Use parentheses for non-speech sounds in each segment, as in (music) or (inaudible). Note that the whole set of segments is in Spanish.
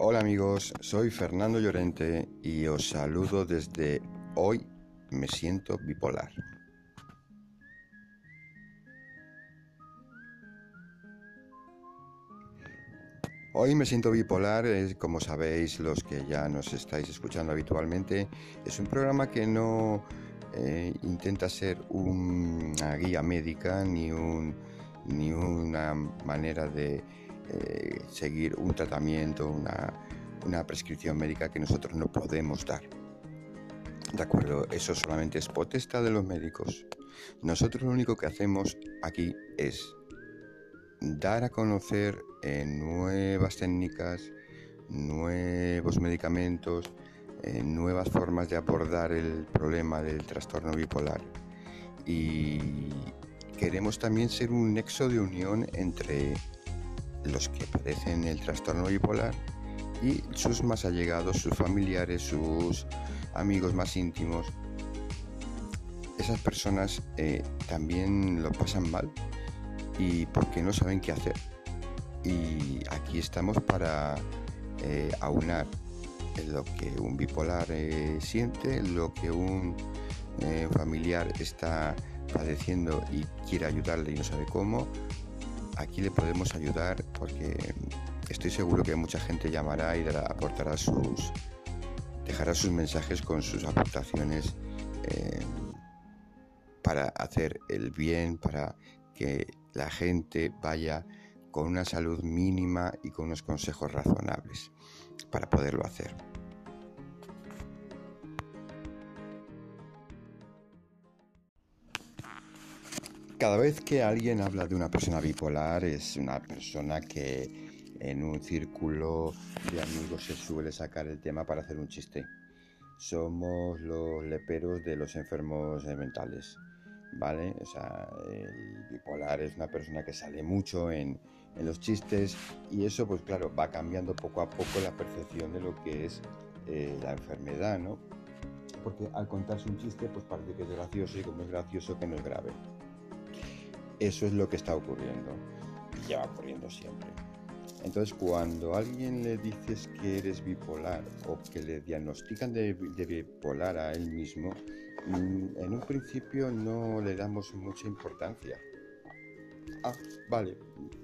Hola amigos, soy Fernando Llorente y os saludo desde hoy. Me siento bipolar. Hoy me siento bipolar, como sabéis los que ya nos estáis escuchando habitualmente, es un programa que no eh, intenta ser una guía médica ni, un, ni una manera de eh, seguir un tratamiento, una, una prescripción médica que nosotros no podemos dar. De acuerdo, eso solamente es potestad de los médicos. Nosotros lo único que hacemos aquí es dar a conocer eh, nuevas técnicas, nuevos medicamentos, eh, nuevas formas de abordar el problema del trastorno bipolar. Y queremos también ser un nexo de unión entre los que padecen el trastorno bipolar y sus más allegados, sus familiares, sus amigos más íntimos. Esas personas eh, también lo pasan mal y porque no saben qué hacer. Y aquí estamos para eh, aunar lo que un bipolar eh, siente, lo que un familiar está padeciendo y quiere ayudarle y no sabe cómo, aquí le podemos ayudar porque estoy seguro que mucha gente llamará y aportará sus, dejará sus mensajes con sus aportaciones eh, para hacer el bien, para que la gente vaya con una salud mínima y con unos consejos razonables para poderlo hacer. Cada vez que alguien habla de una persona bipolar es una persona que en un círculo de amigos se suele sacar el tema para hacer un chiste. Somos los leperos de los enfermos mentales, ¿vale? O sea, el bipolar es una persona que sale mucho en, los chistes y eso, pues claro, va cambiando poco a poco la percepción de lo que es eh, la enfermedad, ¿no? Porque al contarse un chiste, pues parece que es gracioso y como es gracioso que no es grave. Eso es lo que está ocurriendo y lleva ocurriendo siempre. Entonces, cuando a alguien le dices que eres bipolar o que le diagnostican de, bipolar a él mismo, mm, en un principio no le damos mucha importancia. Ah, vale,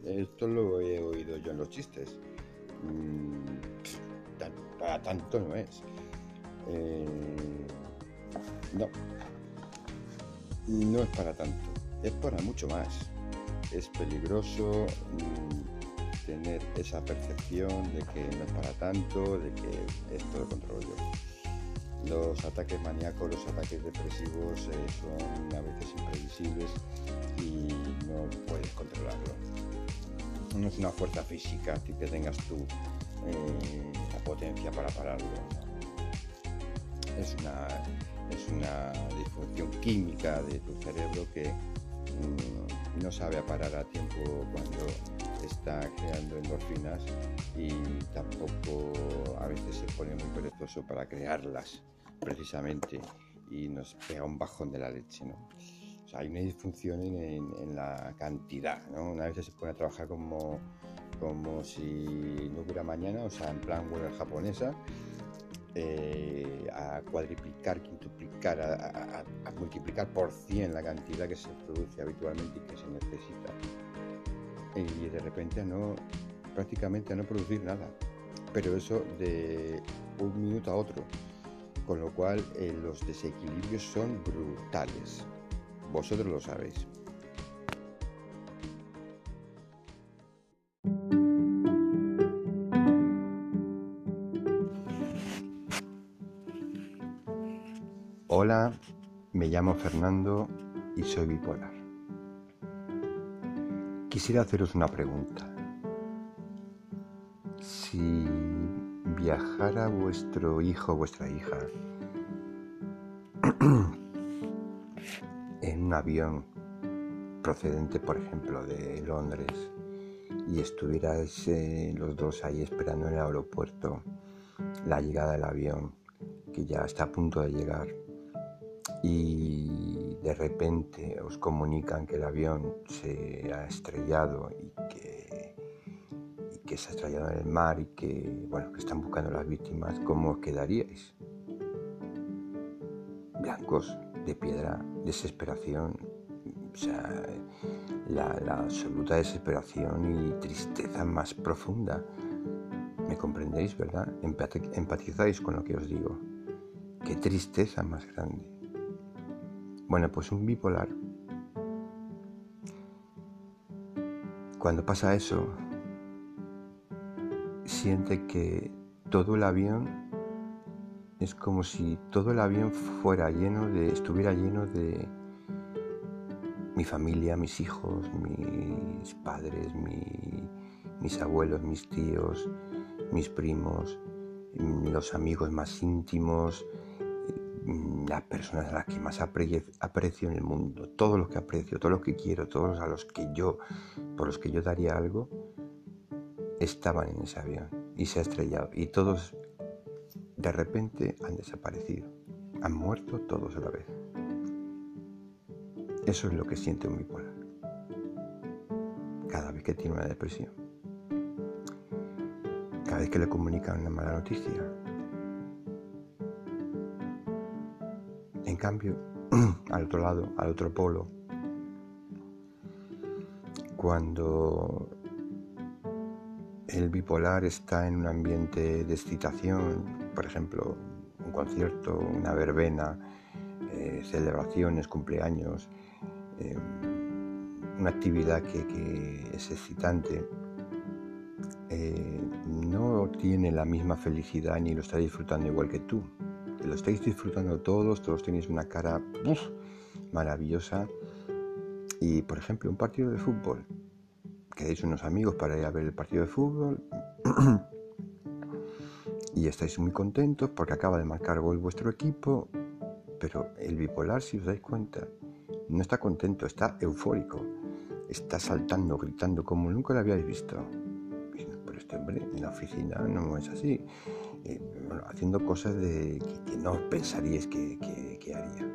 esto lo he oído yo en los chistes. Mm, para tanto no es. Eh, no, no es para tanto es para mucho más. Es peligroso mm, tener esa percepción de que no es para tanto, de que esto lo controlo yo. Los ataques maníacos, los ataques depresivos eh, son a veces imprevisibles y no puedes controlarlo. No es una fuerza física que tengas tú eh, la potencia para pararlo. Es una, es una disfunción química de tu cerebro que Mm, no sabe parar a tiempo cuando está creando endorfinas y tampoco a veces se pone muy perezoso para crearlas precisamente y nos pega un bajón de la leche. ¿no? hay una disfunción en, la cantidad. ¿no? Una vez se pone a trabajar como, como si no hubiera mañana, o sea, en plan huelga japonesa, eh, a cuadriplicar, quintuplicar, a, multiplicar por 100 la cantidad que se produce habitualmente y que se necesita. Y de repente a no, prácticamente a no producir nada. Pero eso de un minuto a otro. Con lo cual eh, los desequilibrios son brutales. Vosotros lo sabéis. Hola, me llamo Fernando y soy bipolar. Quisiera haceros una pregunta. Si viajara vuestro hijo o vuestra hija en un avión procedente, por ejemplo, de Londres y estuvierais eh, los dos ahí esperando en el aeropuerto la llegada del avión, que ya está a punto de llegar, y de repente os comunican que el avión se ha estrellado y que, se ha estrellado en el mar y que, bueno, que están buscando las víctimas, ¿cómo os quedaríais? Blancos, de piedra, desesperación, o sea, la absoluta desesperación y tristeza más profunda. ¿Me comprendéis, verdad? Empatizáis con lo que os digo. Qué tristeza más grande. Bueno, pues un bipolar. Cuando pasa eso, siente que todo el avión es como si todo el avión fuera lleno de, estuviera lleno de mi familia, mis hijos, mis padres, mis abuelos, mis tíos, mis primos, los amigos más íntimos, las personas a las que más aprecio en el mundo, todos los que aprecio, todos los que quiero, todos a los que yo, por los que yo daría algo, estaban en ese avión y se ha estrellado. Y todos de repente han desaparecido, han muerto todos a la vez. Eso es lo que siente un bipolar cada vez que tiene una depresión, cada vez que le comunican una mala noticia. En cambio, (clears throat) al otro lado, al otro polo, cuando el bipolar está en un ambiente de excitación, por ejemplo, un concierto, una verbena, eh, celebraciones, cumpleaños, eh, una actividad que, es excitante, eh, no tiene la misma felicidad ni lo está disfrutando igual que tú. Lo estáis disfrutando todos, todos tenéis una cara maravillosa. Y por ejemplo, un partido de fútbol. Queréis unos amigos para ir a ver el partido de fútbol. (clears throat) Y estáis muy contentos porque acaba de marcar gol vuestro equipo, pero el bipolar, si os dais cuenta, no está contento, está eufórico, está saltando, gritando como nunca lo habíais visto. Pero este hombre en la oficina no es así, eh, haciendo cosas de, que, no pensaríais que, que haría.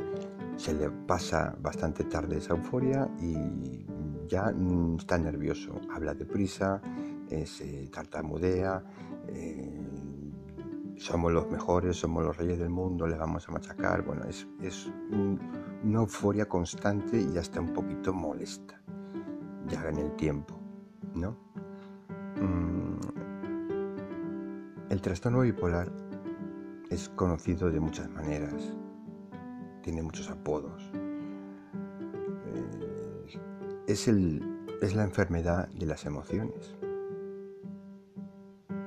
Se le pasa bastante tarde esa euforia y ya mm, está nervioso, habla deprisa, se tartamudea, eh, somos los mejores, somos los reyes del mundo, le vamos a machacar. Bueno, es, una euforia constante y hasta un poquito molesta, ya en el tiempo, ¿no? Mm, el trastorno bipolar es conocido de muchas maneras, tiene muchos apodos es, el, es la enfermedad de las emociones.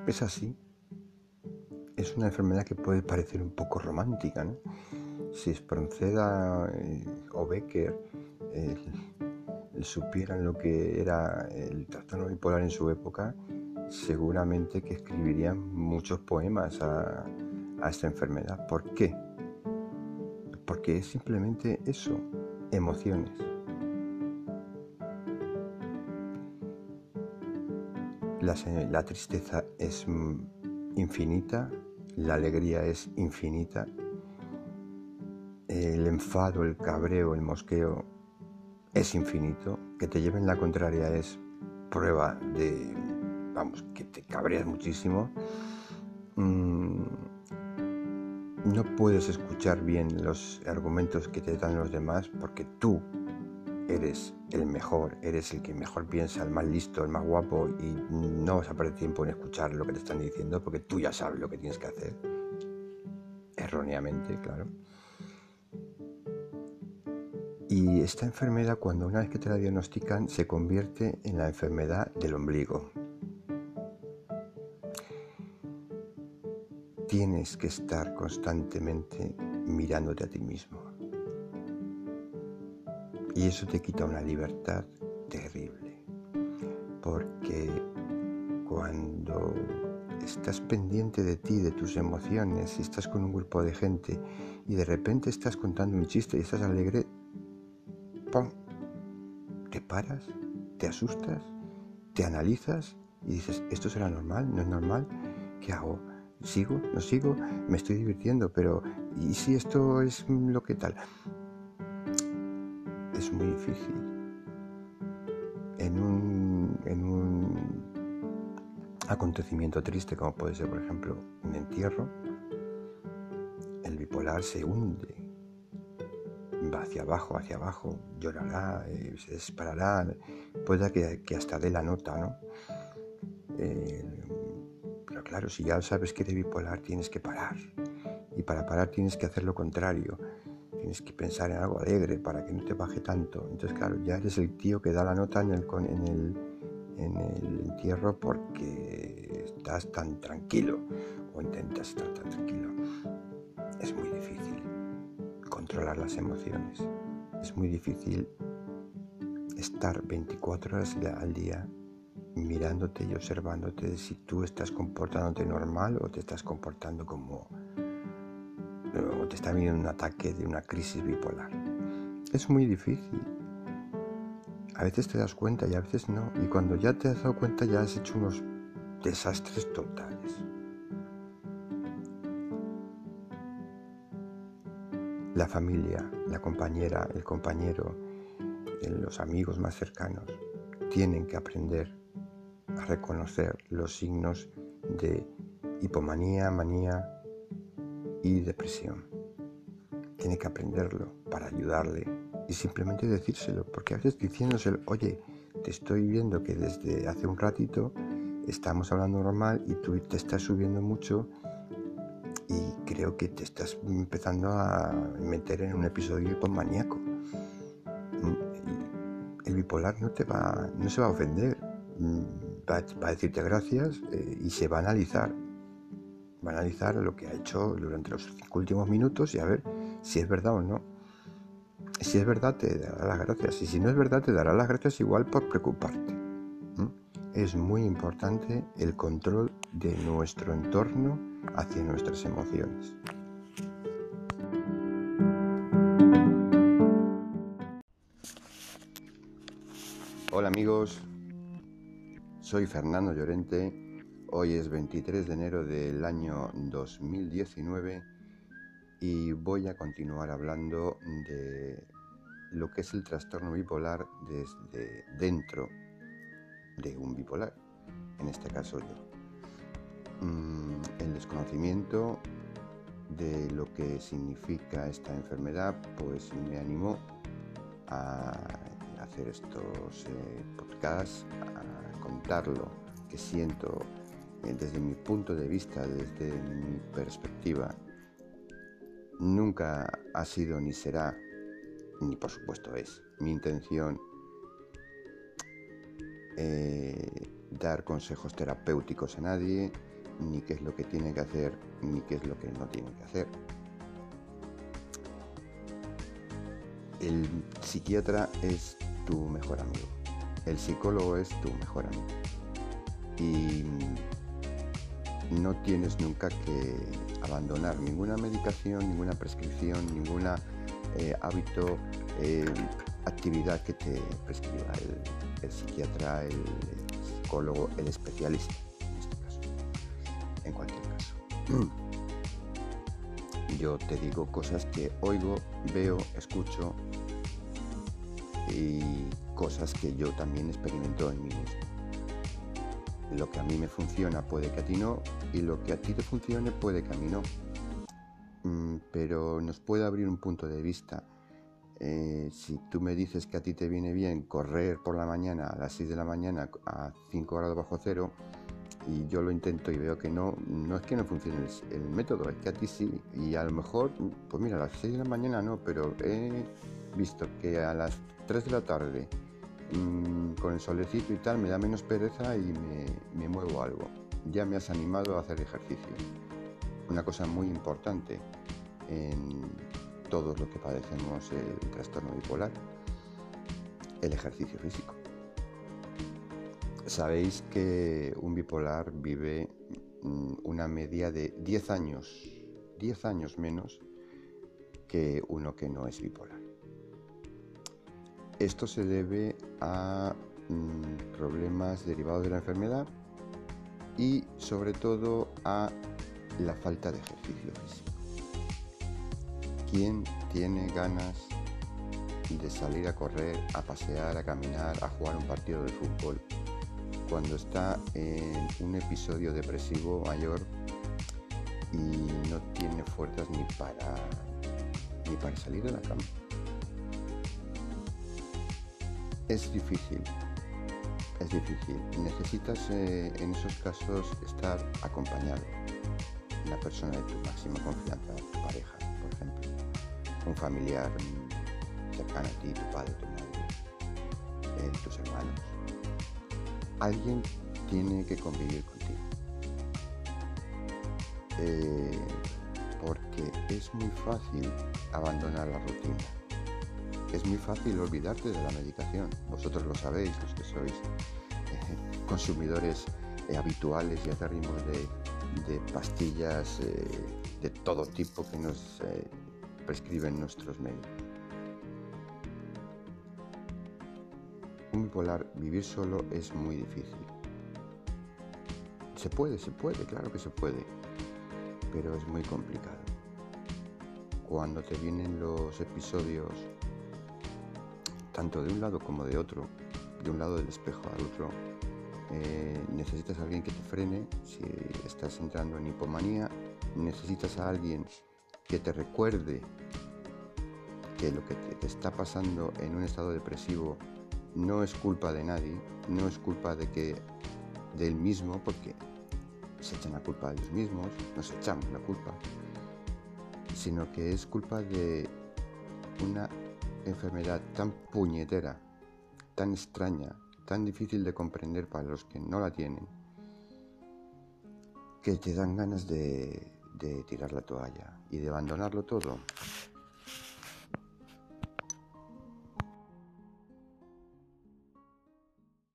Es así. Es una enfermedad que puede parecer un poco romántica. ¿no? Si Spronceda eh, o Becker eh, (laughs) supieran lo que era el trastorno bipolar en su época, seguramente que escribirían muchos poemas a, a esta enfermedad. ¿Por qué? Porque es simplemente eso, emociones. La, tristeza es infinita, la alegría es infinita, el enfado, el cabreo, el mosqueo es infinito, que te lleven la contraria es prueba de, vamos, que te cabreas muchísimo. Mm, no puedes escuchar bien los argumentos que te dan los demás porque tú eres el mejor, eres el que mejor piensa, el más listo, el más guapo y no vas a perder tiempo en escuchar lo que te están diciendo porque tú ya sabes lo que tienes que hacer. Erróneamente, claro. Y esta enfermedad, cuando una vez que te la diagnostican, se convierte en la enfermedad del ombligo. Tienes que estar constantemente mirándote a ti mismo y eso te quita una libertad terrible. Porque cuando estás pendiente de ti, de tus emociones, y estás con un grupo de gente y de repente estás contando un chiste y estás alegre, ¡pum! Te paras, te asustas, te analizas y dices, ¿esto será normal? ¿No es normal? ¿Qué hago? ¿Sigo? ¿No sigo? Me estoy divirtiendo, pero ¿y si esto es lo que tal? es muy difícil. En un, en un acontecimiento triste como puede ser, por ejemplo, un entierro, el bipolar se hunde, va hacia abajo, hacia abajo, llorará, eh, se disparará, puede que, hasta dé la nota, ¿no? Eh, claro, si ya sabes que eres bipolar, tienes que parar. Y para parar tienes que hacer lo contrario. Tienes que pensar en algo alegre para que no te baje tanto. Entonces, claro, ya eres el tío que da la nota en el, en el, en el entierro porque estás tan tranquilo o intentas estar tan tranquilo. Es muy difícil controlar las emociones. Es muy difícil estar 24 horas al día mirándote y observándote si tú estás comportándote normal o te estás comportando como o te está viendo un ataque de una crisis bipolar. Es muy difícil. A veces te das cuenta y a veces no. Y cuando ya te has dado cuenta ya has hecho unos desastres totales. La familia, la compañera, el compañero, los amigos más cercanos tienen que aprender a reconocer los signos de hipomanía, manía y depresión. Tiene que aprenderlo para ayudarle y simplemente decírselo, porque a veces diciéndoselo, oye, te estoy viendo que desde hace un ratito estamos hablando normal y tú te estás subiendo mucho y creo que te estás empezando a meter en un episodio hipomaníaco. Mm, el bipolar no te va, no se va a ofender, va, a decirte gracias eh, y se va a analizar. Va a analizar lo que ha hecho durante los últimos minutos y a ver si es verdad o no. Si es verdad, te dará las gracias. Y si no es verdad, te dará las gracias igual por preocuparte. Es muy importante el control de nuestro entorno hacia nuestras emociones. Hola amigos, soy Fernando Llorente. Hoy es 23 de enero del año 2019 y voy a continuar hablando de lo que es el trastorno bipolar desde dentro de un bipolar, en este caso yo. Mm, el desconocimiento de lo que significa esta enfermedad pues me animó a hacer estos eh, podcasts, que siento eh, desde mi punto de vista, desde mi perspectiva. Nunca ha sido ni será, ni por supuesto es, mi intención eh, dar consejos terapéuticos a nadie, ni qué es lo que tiene que hacer, ni qué es lo que no tiene que hacer. El psiquiatra es tu mejor amigo. El psicólogo es tu mejor amigo. Y no tienes nunca que abandonar ninguna medicación, ninguna prescripción, ningún eh, hábito, eh, actividad que te prescriba el, psiquiatra, el, psicólogo, el especialista, en este caso, en cualquier caso. (clears throat) Yo te digo cosas que oigo, veo, escucho y cosas que yo también experimento en mí mismo. Lo que a mí me funciona puede que a ti no y lo que a ti te funcione puede que a mí no. Mm, pero nos puede abrir un punto de vista. Eh, si tú me dices que a ti te viene bien correr por la mañana a las 6 de la mañana a 5 grados bajo cero y yo lo intento y veo que no, no es que no funcione el, el método, es que a ti sí. Y a lo mejor, pues mira, a las 6 de la mañana no, pero he visto que a las 3 de la tarde mm, con el solecito y tal me da menos pereza y me, muevo algo. Ya me has animado a hacer ejercicio. Una cosa muy importante en todos los que padecemos el trastorno bipolar, el ejercicio físico. Sabéis que un bipolar vive mm, una media de 10 años, 10 años menos que uno que no es bipolar. Esto se debe a mm, problemas derivados de la enfermedad y sobre todo a la falta de ejercicio físico. ¿Quién tiene ganas de salir a correr, a pasear, a caminar, a jugar un partido de fútbol cuando está en un episodio depresivo mayor y no tiene fuerzas ni para ni para salir de la cama. Es difícil, es difícil. Necesitas eh, en esos casos estar acompañado. Una persona de tu máxima confianza, tu pareja, por ejemplo, un familiar cercano a ti, tu padre, tu madre, eh, tus hermanos. Alguien tiene que convivir contigo. Eh, porque es muy fácil abandonar la rutina. Es muy fácil olvidarte de la medicación. Vosotros lo sabéis, los que sois eh, consumidores eh, habituales y acérrimos de, de pastillas de todo tipo que nos prescriben nuestros médicos. Un bipolar, vivir solo es muy difícil. Se puede, se puede, claro que se puede, pero es muy complicado. Cuando te vienen los episodios, tanto de un lado como de otro, de un lado del espejo al otro, eh, necesitas a alguien que te frene si estás entrando en hipomanía, necesitas a alguien que te recuerde que lo que te está pasando en un estado depresivo no es culpa de nadie, no es culpa de que del mismo, porque se echan la culpa a ellos mismos, nos echamos la culpa, sino que es culpa de una enfermedad tan puñetera, tan extraña, tan difícil de comprender para los que no la tienen, que te dan ganas de, de tirar la toalla y de abandonarlo todo.